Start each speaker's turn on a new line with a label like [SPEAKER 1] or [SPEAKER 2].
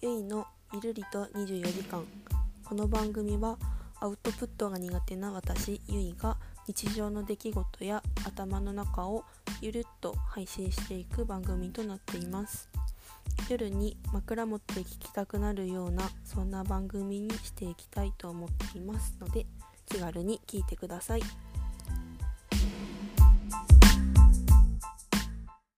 [SPEAKER 1] ゆいのゆるりと24時間この番組はアウトプットが苦手な私ゆいが日常の出来事や頭の中をゆるっと配信していく番組となっています夜に枕持って聞きたくなるようなそんな番組にしていきたいと思っていますので気軽に聞いてください。